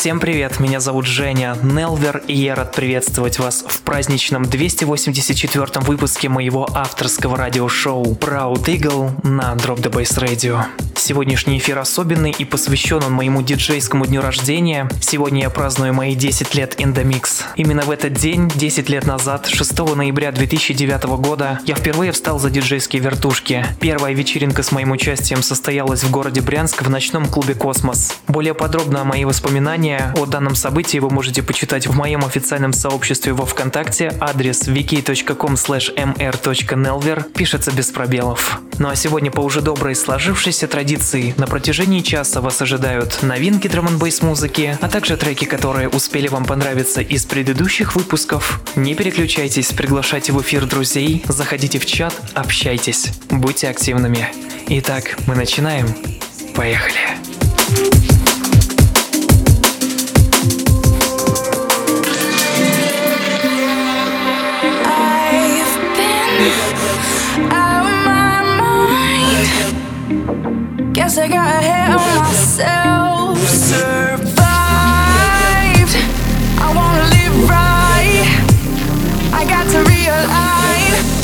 Всем привет, меня зовут Женя Нелвер, и я рад приветствовать вас в праздничном 284 выпуске моего авторского радиошоу Proud Eagle на Drop the Bass Radio. Сегодняшний эфир особенный и посвящен он моему диджейскому дню рождения. Сегодня я праздную мои 10 лет in the mix. Именно в этот день, 10 лет назад, 6 ноября 2009 года, я впервые встал за диджейские вертушки. Первая вечеринка с моим участием состоялась в городе Брянск в ночном клубе «Космос». Более подробно о мои воспоминания о данном событии вы можете почитать в моем официальном сообществе во Вконтакте. Адрес wiki.com mr.nelver пишется без пробелов. Ну а сегодня по уже доброй сложившейся традиции на протяжении часа вас ожидают новинки драм н музыки, а также треки, которые успели вам понравиться из предыдущих выпусков. Не переключайтесь, приглашайте в эфир друзей, заходите в чат, общайтесь, будьте активными. Итак, мы начинаем. Поехали. Guess I got ahead of myself. Survived. I wanna live right. I got to realign.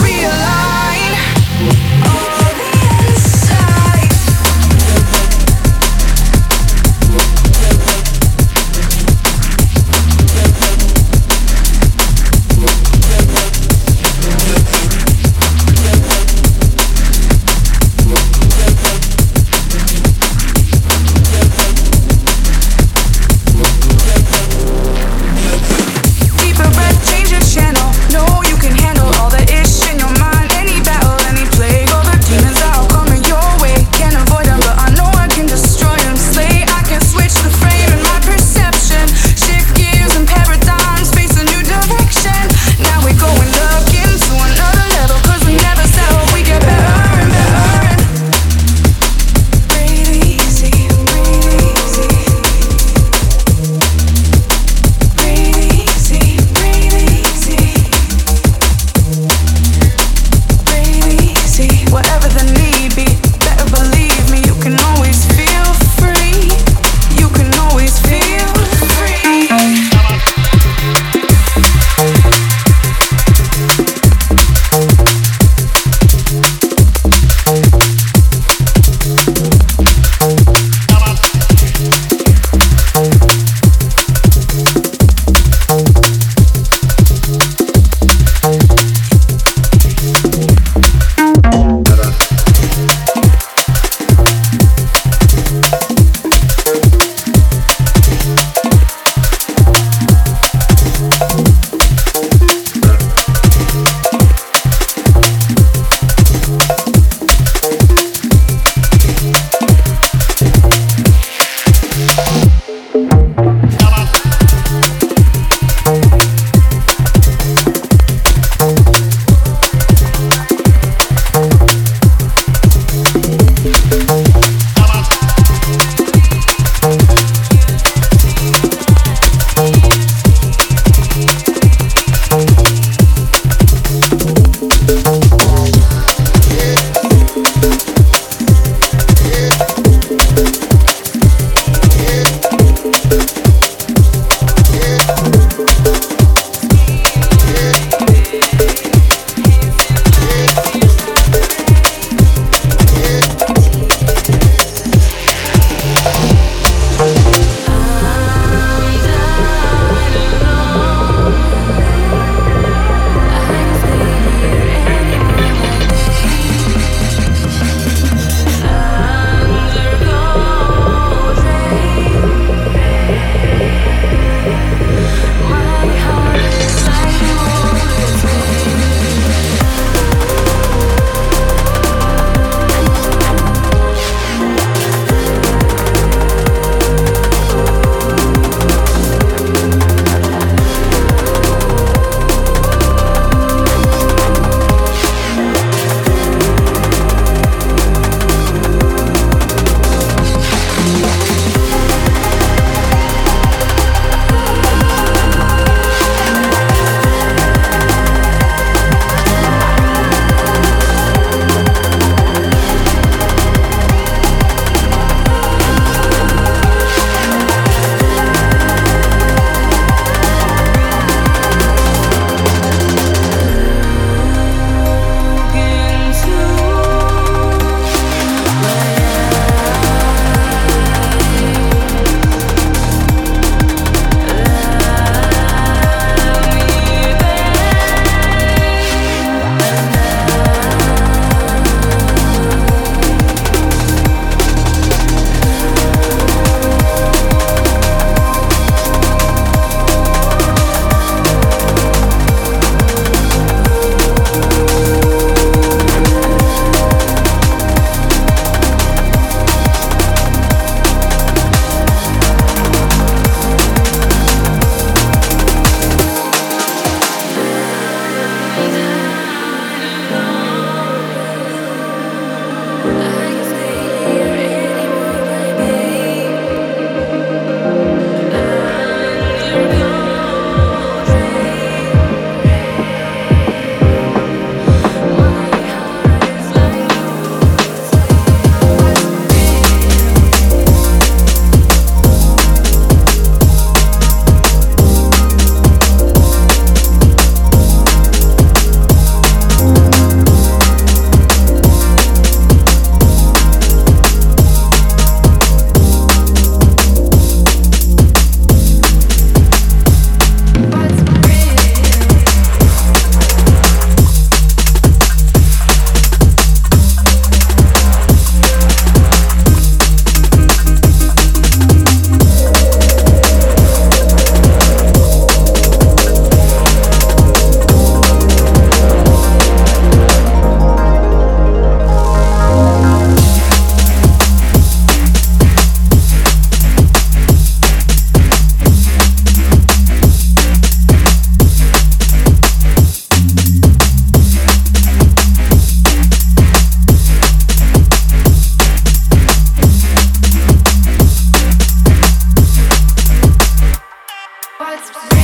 That's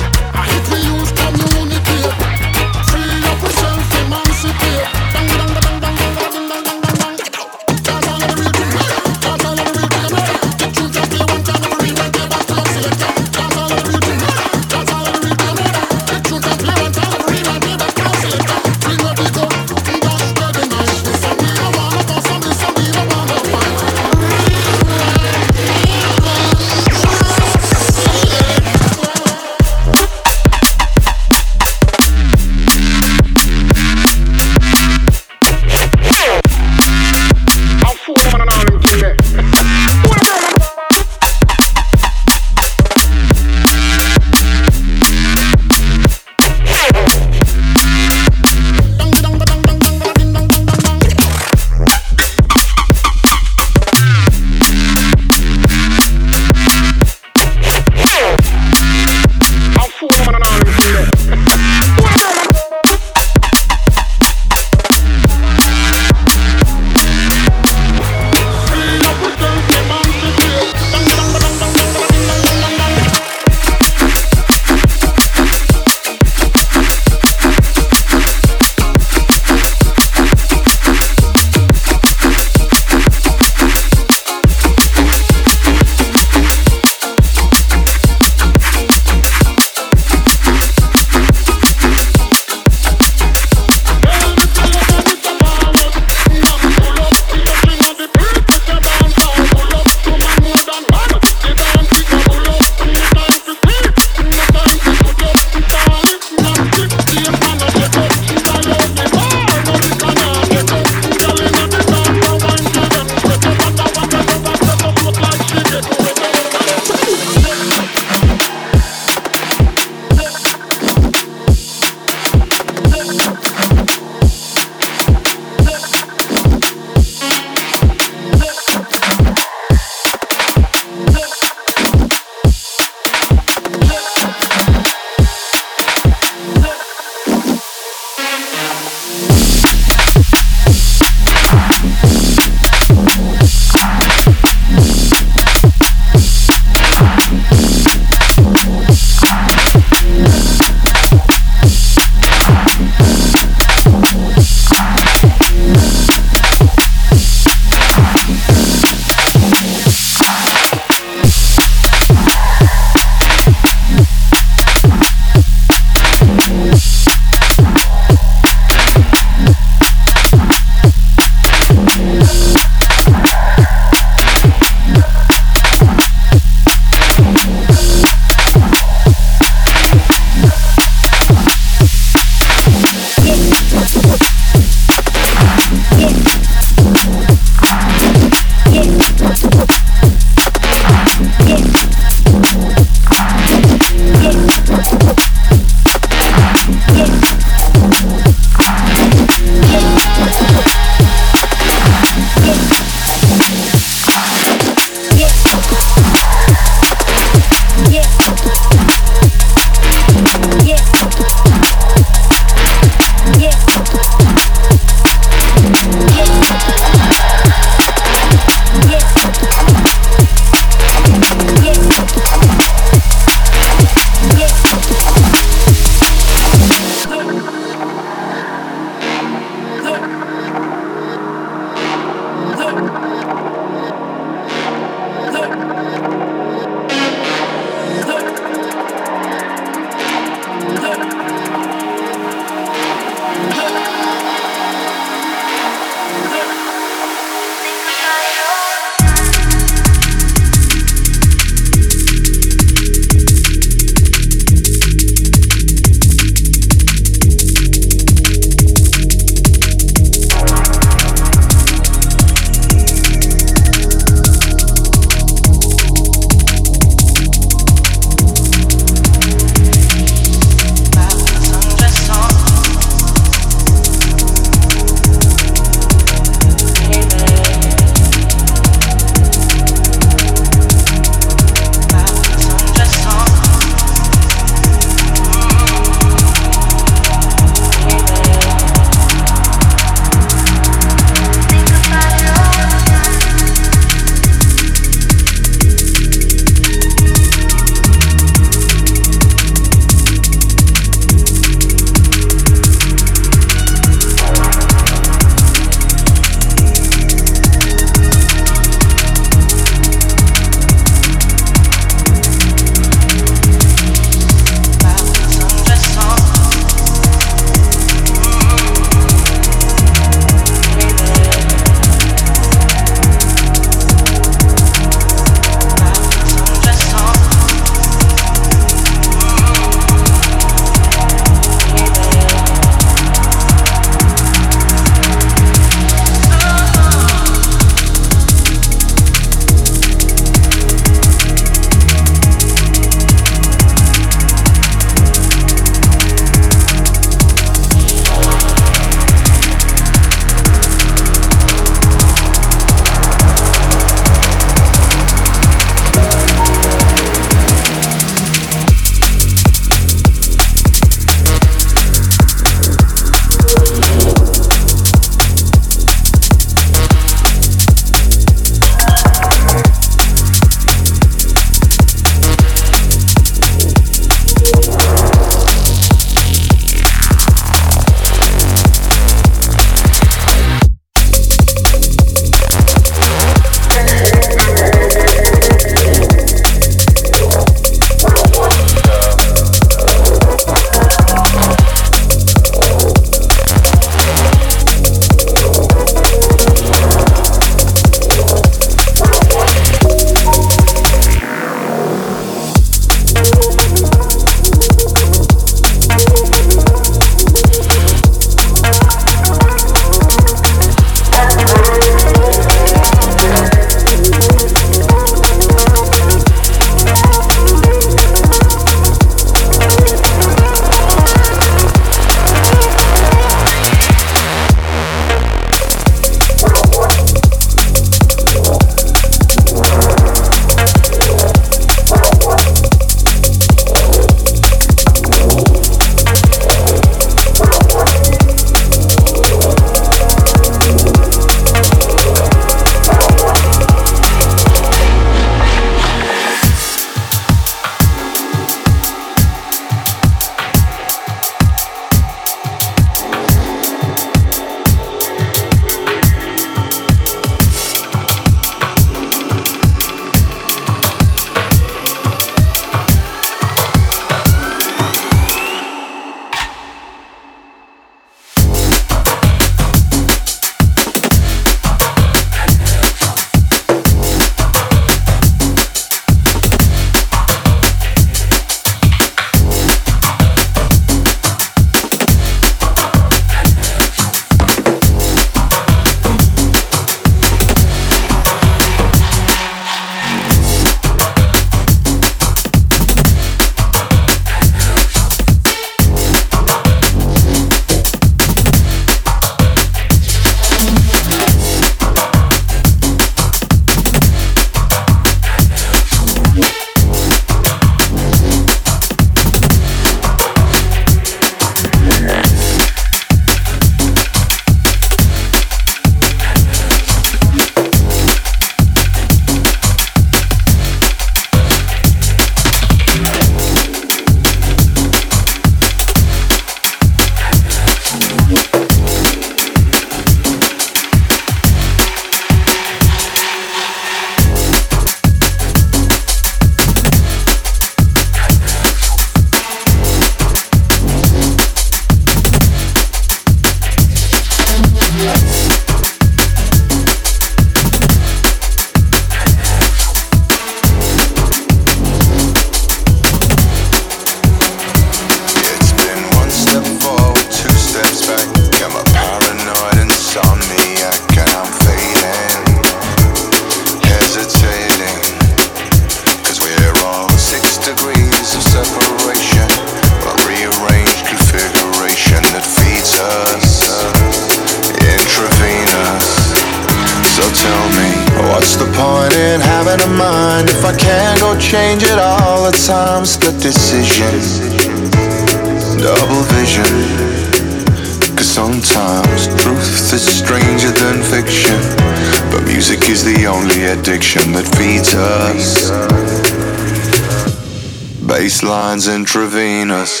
intravenous.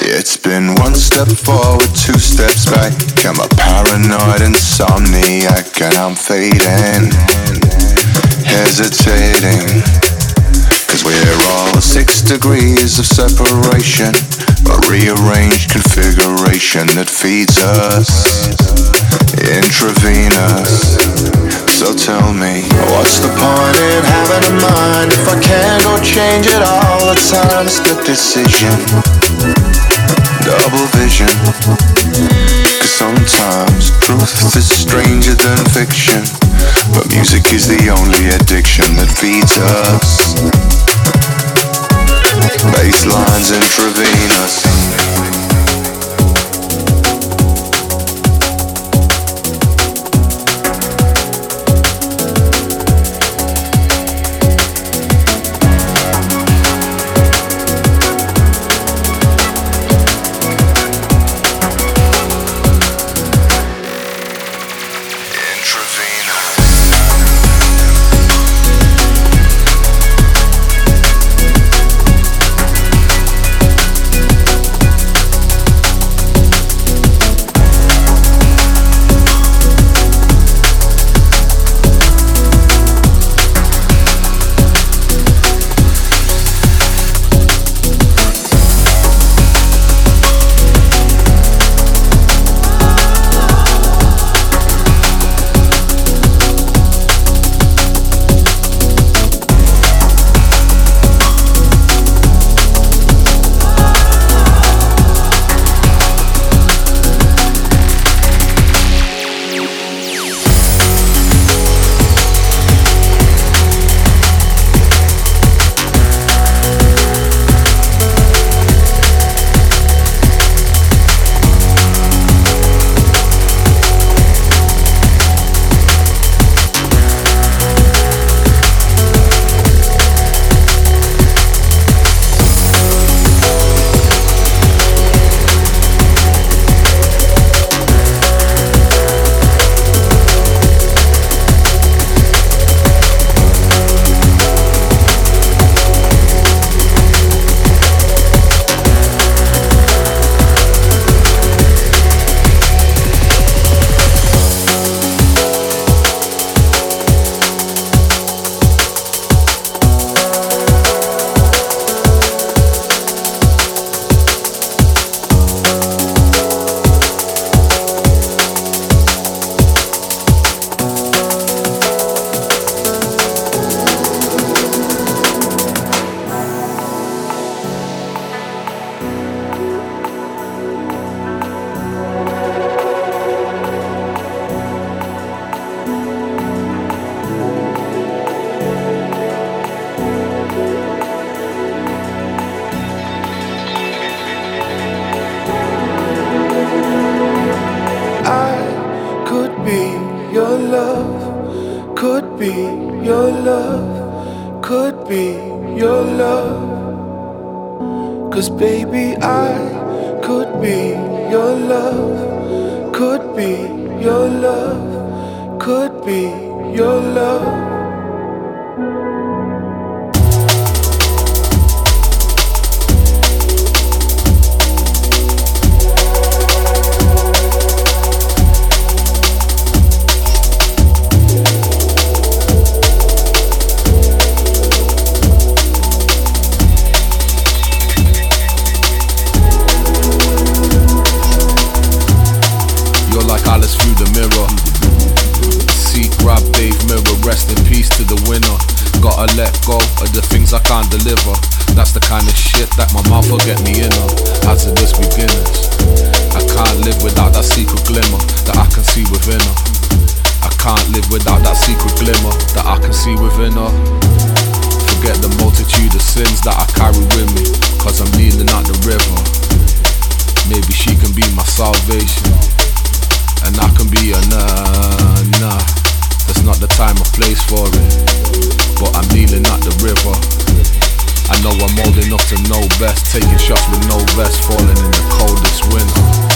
It's been one step forward, two steps back. I'm a paranoid insomniac and I'm fading, separation, a rearranged configuration that feeds us intravenous. So tell me, what's the point in having a mind if I can't go change it all? The time? It's the decision, double vision. Cause sometimes truth is stranger than fiction, but music is the only addiction that feeds us. Baselines intravenous. Her. I can't live without that secret glimmer that I can see within her. Forget the multitude of sins that I carry with me, cause I'm kneeling at the river. Maybe she can be my salvation, and I can be a nah, nah. That's not the time or place for it, but I'm kneeling at the river. I know I'm old enough to know best, taking shots with no vest, falling in the coldest winter.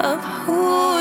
of who